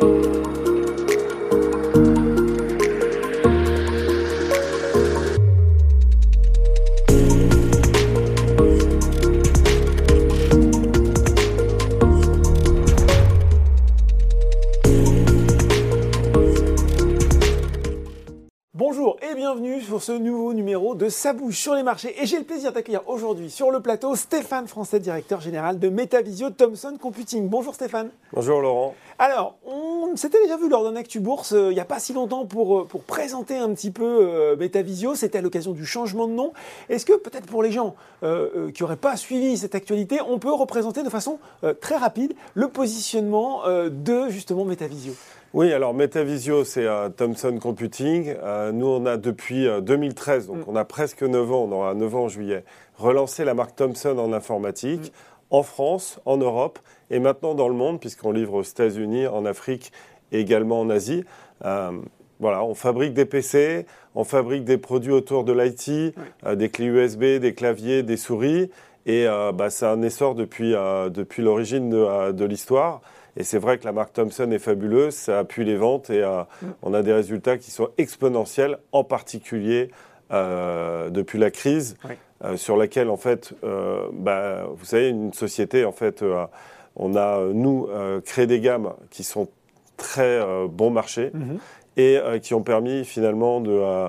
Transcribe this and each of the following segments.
Thank ce nouveau numéro de Ça bouge sur les marchés. Et j'ai le plaisir d'accueillir aujourd'hui sur le plateau Stéphane Français, directeur général de Metavisio Thomson Computing. Bonjour Stéphane. Bonjour Laurent. Alors, on s'était déjà vu lors d'un Actu Bourse euh, il n'y a pas si longtemps pour, euh, pour présenter un petit peu euh, Metavisio. C'était à l'occasion du changement de nom. Est-ce que peut-être pour les gens qui n'auraient pas suivi cette actualité, on peut représenter de façon très rapide le positionnement de justement Metavisio oui, alors Metavisio, c'est euh, Thomson Computing. Euh, nous, on a depuis 2013, euh, donc mm. on a presque 9 ans, on aura 9 ans en juillet, relancé la marque Thomson en informatique mm. en France, en Europe et maintenant dans le monde, puisqu'on livre aux États-Unis, en Afrique et également en Asie. voilà, on fabrique des PC, on fabrique des produits autour de l'IT, des clés USB, des claviers, des souris. Et bah, c'est un essor depuis, depuis l'origine de, de l'histoire. Et c'est vrai que la marque Thomson est fabuleuse, ça appuie les ventes et euh, mm. on a des résultats qui sont exponentiels, en particulier euh, depuis la crise, euh, sur laquelle en fait, bah, vous savez, une société en fait, on a nous créé des gammes qui sont très bon marché mm-hmm. et qui ont permis finalement de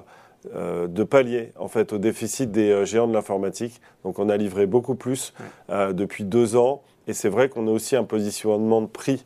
de pallier en fait au déficit des géants de l'informatique. Donc on a livré beaucoup plus depuis deux ans. Et c'est vrai qu'on a aussi un positionnement de prix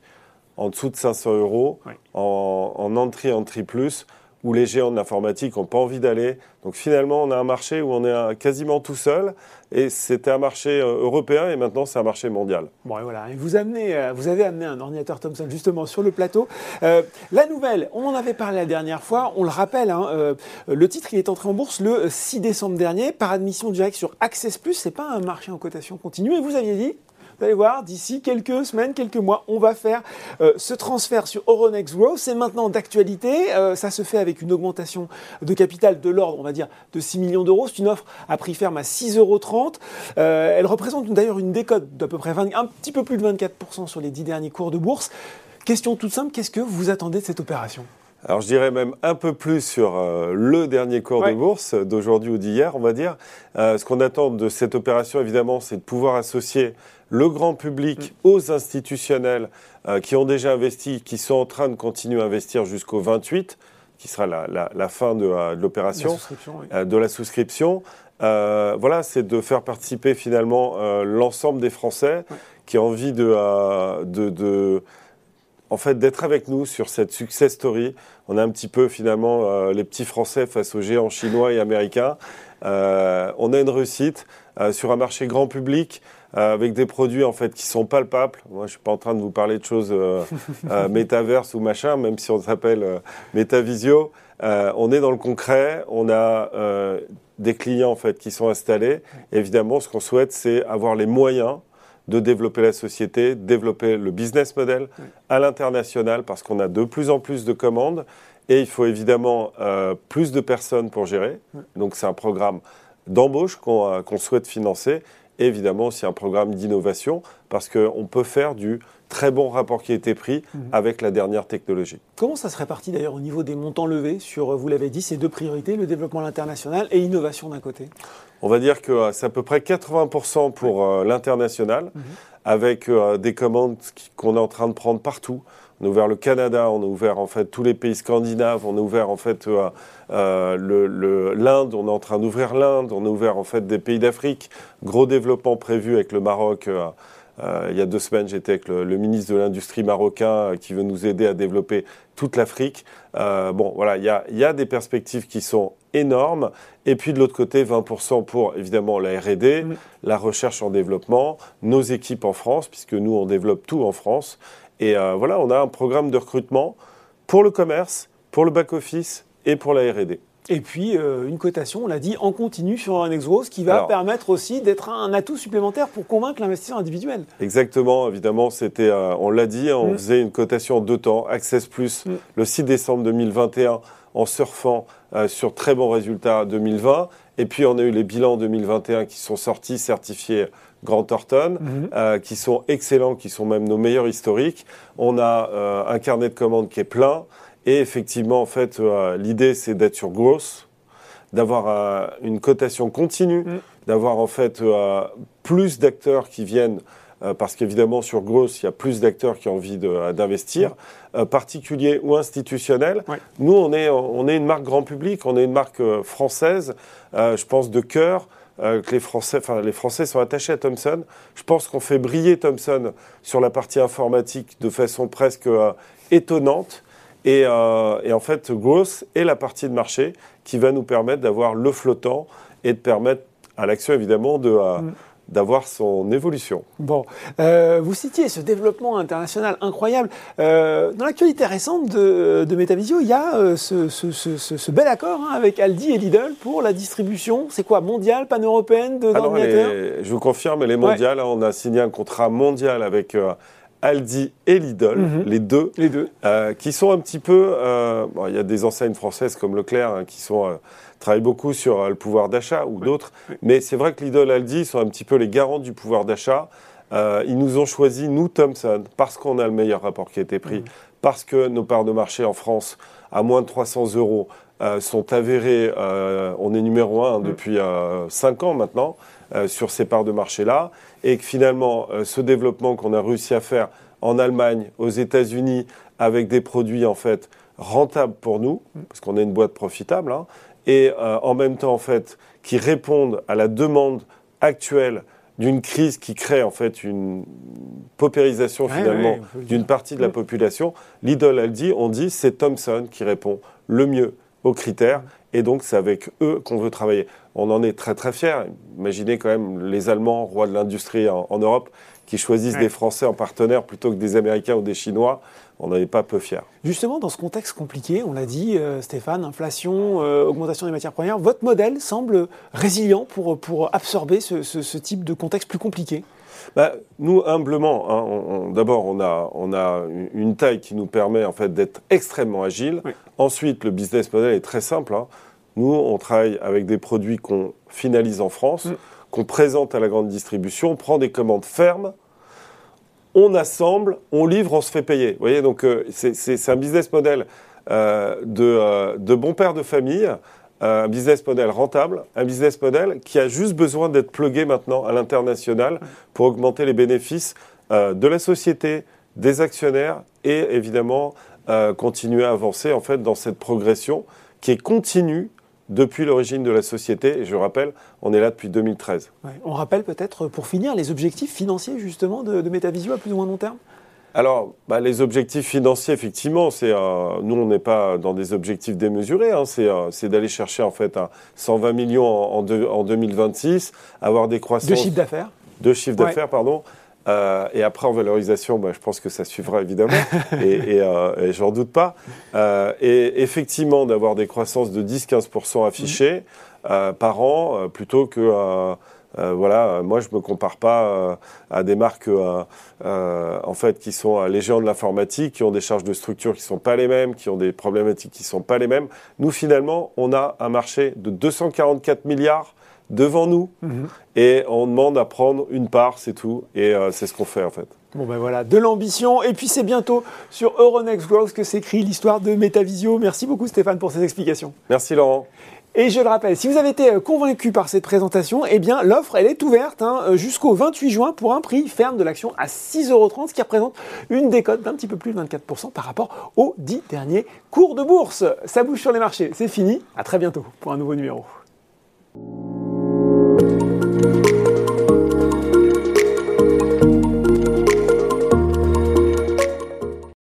en dessous de 500 euros, en, en entrée, entrée plus, où les géants de l'informatique n'ont pas envie d'aller. Donc finalement, on a un marché où on est quasiment tout seul. Et c'était un marché euh, européen et maintenant c'est un marché mondial. Bon, et voilà. Et vous, amenez, euh, vous avez amené un ordinateur Thomson justement sur le plateau. Euh, la nouvelle, on en avait parlé la dernière fois, on le rappelle, hein, le titre il est entré en bourse le 6 décembre dernier par admission directe sur Access Plus. Ce n'est pas un marché en cotation continue. Et vous aviez dit vous allez voir, d'ici quelques semaines, quelques mois, on va faire euh, ce transfert sur Euronext Growth. C'est maintenant d'actualité. Euh, ça se fait avec une augmentation de capital de l'ordre, on va dire, de 6 millions d'euros. C'est une offre à prix ferme à 6,30 euros. Euh, elle représente d'ailleurs une décote d'à peu près 20, un petit peu plus de 24% sur les 10 derniers cours de bourse. Question toute simple, qu'est-ce que vous attendez de cette opération? Alors je dirais même un peu plus sur le dernier cours de bourse d'aujourd'hui ou d'hier, on va dire. ce qu'on attend de cette opération, évidemment, c'est de pouvoir associer le grand public mm. aux institutionnels euh, qui ont déjà investi, qui sont en train de continuer à investir jusqu'au 28, qui sera la, fin de, euh, l'opération, euh, de la souscription. voilà, c'est de faire participer finalement l'ensemble des Français qui ont envie de, de, en fait, d'être avec nous sur cette success story. On a un petit peu finalement les petits Français face aux géants chinois et américains. on a une réussite sur un marché grand public. Euh, avec des produits en fait qui sont palpables. Moi, je suis pas en train de vous parler de choses euh, euh métaverse ou machin, même si on s'appelle euh, Metavisio. on est dans le concret. On a des clients en fait qui sont installés. évidemment, ce qu'on souhaite, c'est avoir les moyens de développer la société, développer le business model à l'international parce qu'on a de plus en plus de commandes et il faut évidemment plus de personnes pour gérer. Donc c'est un programme d'embauche qu'on souhaite financer évidemment aussi un programme d'innovation parce qu'on peut faire du très bon rapport qui a été pris mhm. avec la dernière technologie. Comment ça se répartit d'ailleurs au niveau des montants levés sur, vous l'avez dit, ces deux priorités, le développement à l'international et innovation d'un côté? On va dire que euh, c'est à peu près 80% pour euh, l'international, mhm. avec euh, des commandes qu'on est en train de prendre partout. On a ouvert le Canada, on a ouvert en fait tous les pays scandinaves, on a ouvert en fait euh, euh, l'Inde, on est en train d'ouvrir l'Inde, on a ouvert en fait des pays d'Afrique. Gros développement prévu avec le Maroc. Euh, il y a deux semaines, j'étais avec le, ministre de l'Industrie marocain qui veut nous aider à développer toute l'Afrique. bon, voilà, il y a, y a, des perspectives qui sont énormes. Et puis de l'autre côté, 20% pour évidemment la R&D, la recherche en développement, nos équipes en France, puisque nous on développe tout en France. Et euh, voilà, on a un programme de recrutement pour le commerce, pour le back-office et pour la RD. Et puis euh, une cotation, on l'a dit, en continu sur un Exos qui va permettre aussi d'être un atout supplémentaire pour convaincre l'investisseur individuel. Exactement, évidemment, c'était, euh, on l'a dit, on mm. faisait une cotation en deux temps, Access Plus mm. le 6 décembre 2021 en surfant sur très bons résultats 2020. Et puis on a eu les bilans 2021 qui sont sortis, certifiés Grant Thornton, mhm. qui sont excellents, qui sont même nos meilleurs historiques. On a un carnet de commandes qui est plein. Et effectivement, en fait, l'idée, c'est d'être sur grosse, d'avoir une cotation continue, mm. d'avoir en fait plus d'acteurs qui viennent euh, parce qu'évidemment sur Gross, il y a plus d'acteurs qui ont envie euh, d'investir, euh, particuliers ou institutionnels. Nous, on est, on est une marque grand public, on est une marque française, je pense de cœur. que les Français, enfin, les Français sont attachés à Thomson. Je pense qu'on fait briller Thomson sur la partie informatique de façon presque étonnante. Et, et, en fait, Gross est la partie de marché qui va nous permettre d'avoir le flottant et de permettre à l'action, évidemment, de, mm d'avoir son évolution. Bon, euh, vous citiez ce développement international incroyable. Euh, dans l'actualité récente de, de Metavisio, il y a euh, ce, ce, ce, bel accord hein, avec Aldi et Lidl pour la distribution. C'est quoi, mondiale, pan-européenne d'ordinateurs Je vous confirme, elle est mondiale. On a signé un contrat mondial avec Aldi et Lidl, mhm. les deux, les deux. qui sont un petit peu... Bon, il y a des enseignes françaises comme Leclerc hein, qui sont travaillent beaucoup sur euh, le pouvoir d'achat ou d'autres. Mais c'est vrai que Lidl Aldi sont un petit peu les garants du pouvoir d'achat. Euh, ils nous ont choisi, nous, Thomson, parce qu'on a le meilleur rapport qui a été pris, parce que nos parts de marché en France, à moins de 300 euros, euh, sont avérées. on est numéro un depuis 5 ans maintenant sur ces parts de marché-là. Et que finalement, ce développement qu'on a réussi à faire en Allemagne, aux États-Unis, avec des produits en fait rentables pour nous, parce qu'on est une boîte profitable, hein, et euh, en même temps en fait qui répondent à la demande actuelle d'une crise qui crée en fait une paupérisation finalement d'une partie de la population. Lidl, elle dit, on dit, c'est Thomson qui répond le mieux aux critères et donc c'est avec eux qu'on veut travailler. On en est très très fiers. Imaginez quand même les Allemands, rois de l'industrie en, Europe, qui choisissent des Français en partenaire plutôt que des Américains ou des Chinois on n'en est pas peu fiers. Justement, dans ce contexte compliqué, on l'a dit, euh, Stéphane, inflation, euh, augmentation des matières premières, votre modèle semble résilient pour, pour absorber ce, type de contexte plus compliqué bah, nous, humblement, hein, d'abord, on a, on a une taille qui nous permet en fait d'être extrêmement agile. Ensuite, le business model est très simple. Hein. Nous, on travaille avec des produits qu'on finalise en France, mm. qu'on présente à la grande distribution, on prend des commandes fermes on assemble, on livre, on se fait payer. Vous voyez, donc euh, c'est un business model euh, euh, de, bon père de famille, un business model rentable, un business model qui a juste besoin d'être plugué maintenant à l'international pour augmenter les bénéfices de la société, des actionnaires et évidemment continuer à avancer en fait dans cette progression qui est continue depuis l'origine de la société. Et je rappelle, on est là depuis 2013. On rappelle peut-être, pour finir, les objectifs financiers justement de, de Metavisio à plus ou moins long terme? Alors, bah, les objectifs financiers, effectivement, c'est euh, nous, on n'est pas dans des objectifs démesurés. Hein, euh, c'est d'aller chercher en fait un 120 millions en, en, 2026, avoir des croissances de chiffre d'affaires, de chiffre d'affaires, pardon, euh, et après, en valorisation, bah, je pense que ça suivra évidemment, et, et, euh, et j'en doute pas. Euh, et effectivement, d'avoir des croissances de 10-15% affichées euh, par an, euh, plutôt que. Voilà, moi je me compare pas à des marques en fait qui sont les géants de l'informatique, qui ont des charges de structure qui sont pas les mêmes, qui ont des problématiques qui sont pas les mêmes. Nous finalement, on a un marché de 244 milliards devant nous mhm. et on demande à prendre une part, c'est tout. Et euh, c'est ce qu'on fait en fait. Bon ben voilà, de l'ambition. Et puis c'est bientôt sur Euronext Growth que s'écrit l'histoire de Metavisio. Merci beaucoup Stéphane pour ces explications. Merci Laurent. Et je le rappelle, si vous avez été euh, convaincu par cette présentation, eh bien l'offre elle est ouverte hein, euh, jusqu'au 28 juin pour un prix ferme de l'action à 6,30€, ce qui représente une décote d'un petit peu plus de 24% par rapport aux 10 derniers cours de bourse. Ça bouge sur les marchés, c'est fini. À très bientôt pour un nouveau numéro.